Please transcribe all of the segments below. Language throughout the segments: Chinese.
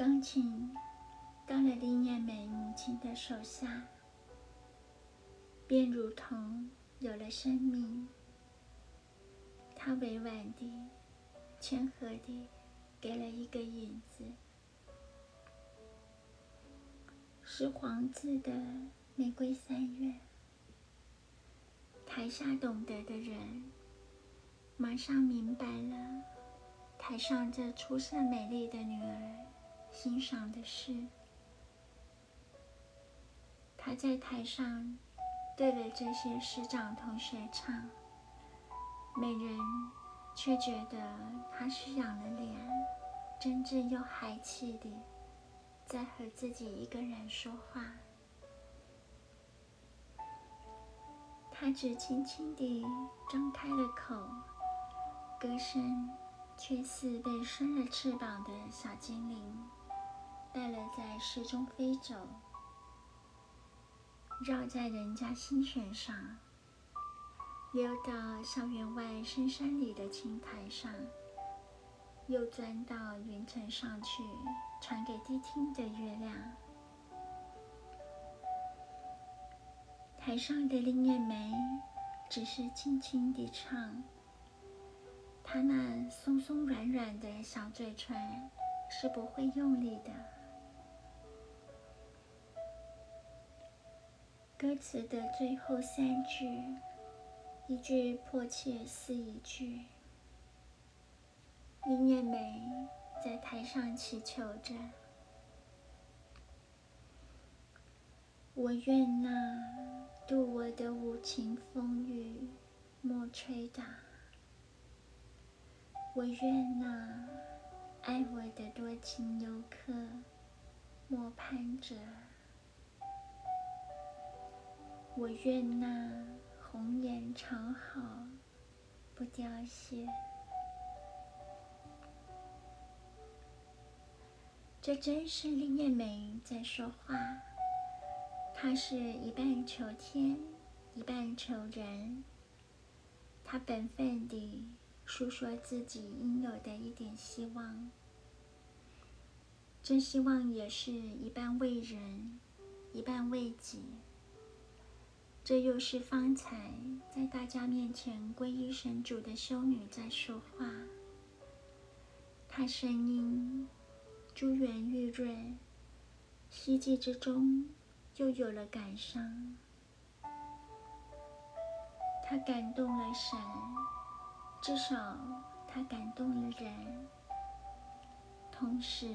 钢琴到了林念美母亲的手下，便如同有了生命。他委婉地、谦和地给了一个影子，是黄字的玫瑰三月。台下懂得的人，马上明白了台上这出色美丽的女儿欣赏的是。他在台上对着这些师长同学唱。美人却觉得他是仰了脸，真正又孩气的在和自己一个人说话。他只轻轻地张开了口，歌声却似被生了翅膀的小精灵，带了在诗中飞走，绕在人家心弦上。溜到校园外深山里的青苔上，又钻到云层上去，传给谛听的月亮。台上的林月梅只是轻轻地唱，她那松松软软的小嘴唇是不会用力的。歌词的最后三句。一句迫切似一句，林燕梅在台上祈求着：“我愿那渡我的无情风雨莫吹打，我愿那爱我的多情游客莫攀折，我愿那。”红颜长好，不凋谢。这真是林燕梅在说话。她是一半求天，一半求人。她本分地诉说自己应有的一点希望，真希望也是一半为人，一半为己。这又是方才在大家面前皈依神主的修女在说话，她声音珠圆玉润，希冀之中又有了感伤。她感动了神，至少她感动了人，同时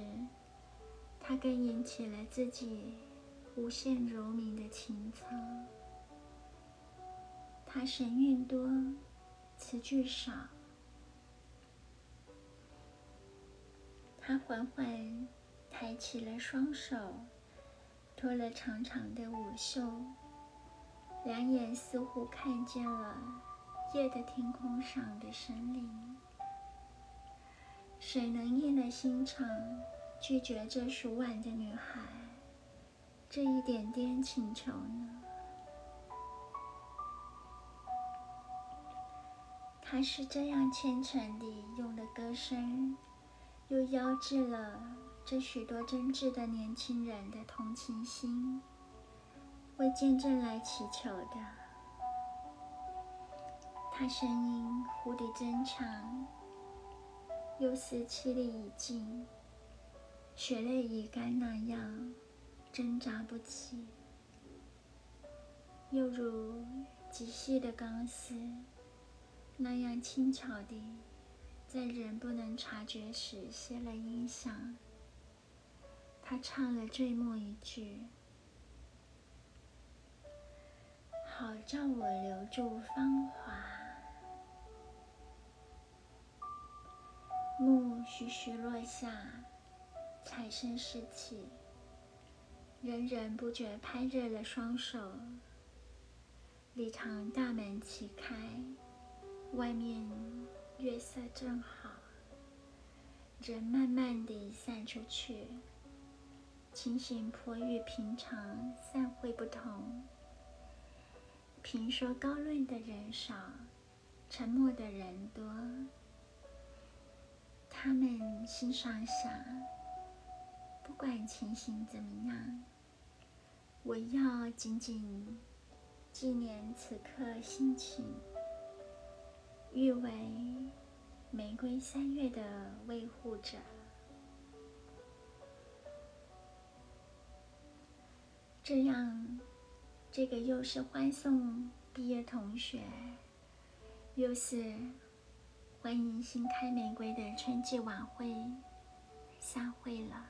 她更引起了自己无限柔冥的情操。他神韵多，词句少。他缓缓抬起了双手，脱了长长的舞袖，两眼似乎看见了夜的天空上的神灵。谁能硬了心肠，拒绝这熟婉的女孩这一点点请求呢？他是这样虔诚地用的歌声，又邀致了这许多真挚的年轻人的同情心，为见证来祈求的。他声音忽地增强，又似气力已尽、血泪已干那样挣扎不起，又如极细的钢丝。那样轻巧地，在人不能察觉时歇了音响。他唱了最末一句：“好叫我留住芳华。”幕徐徐落下，彩声四起，人人不觉拍热了双手。礼堂大门齐开。外面月色正好，人慢慢地散出去，情形颇与平常散会不同。评说高论的人少，沉默的人多。他们心上想：不管情形怎么样，我要紧紧纪念此刻心情，誉为玫瑰三月的维护者。这样，这个又是欢送毕业同学，又是欢迎新开玫瑰的春季晚会散会了。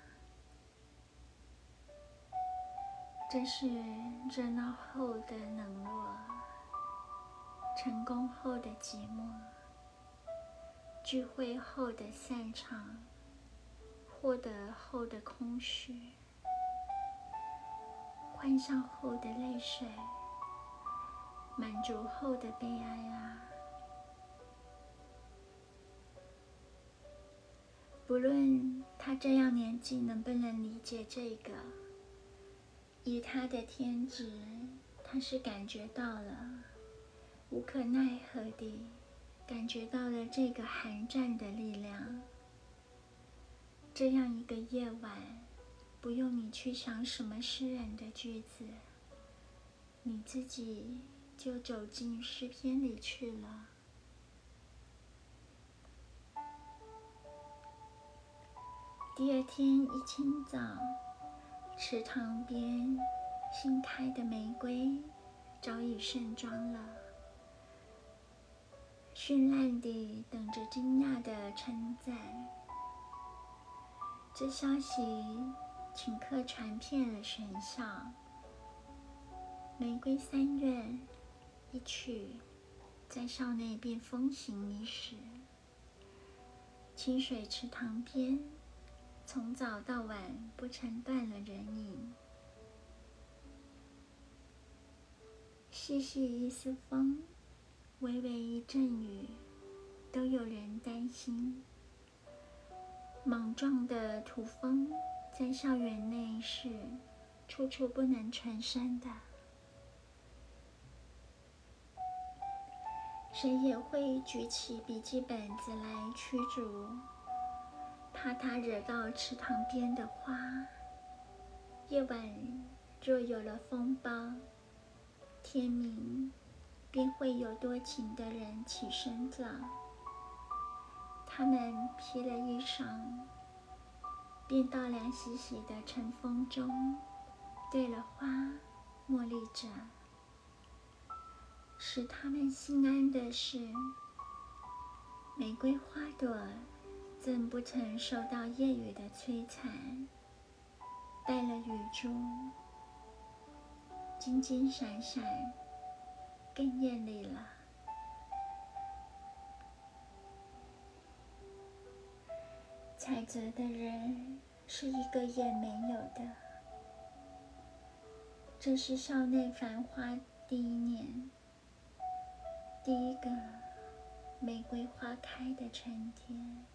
这是热闹后的冷落，成功后的寂寞，聚会后的散场，获得后的空虚。欢笑后的泪水，满足后的悲哀啊！不论他这样年纪能不能理解这个，以他的天职，他是感觉到了，无可奈何地感觉到了这个寒战的力量。这样一个夜晚。不用你去想什么诗人的句子，你自己就走进诗篇里去了。第二天一清早，池塘边新开的玫瑰早已盛装了，绚烂地等着惊讶的称赞。这消息。顷刻传遍了全校，玫瑰三月一曲在校内便风行一时。清水池塘边，从早到晚不曾断了人影。细细一丝风，微微一阵雨，都有人担心。莽撞的土风。在校园内是处处不能存身的，谁也会举起笔记本子来驱逐，怕它惹到池塘边的花。夜晚若有了风暴，天明便会有多情的人起身了。他们披了衣裳。便到凉洗洗的晨风中，对了花茉莉着，使他们心安的是，玫瑰花朵怎不曾受到夜雨的摧残，带了雨珠，金金闪闪，更艳丽了。采泽的人是一个也没有的。这是校内繁花第一年，第一个玫瑰花开的春天。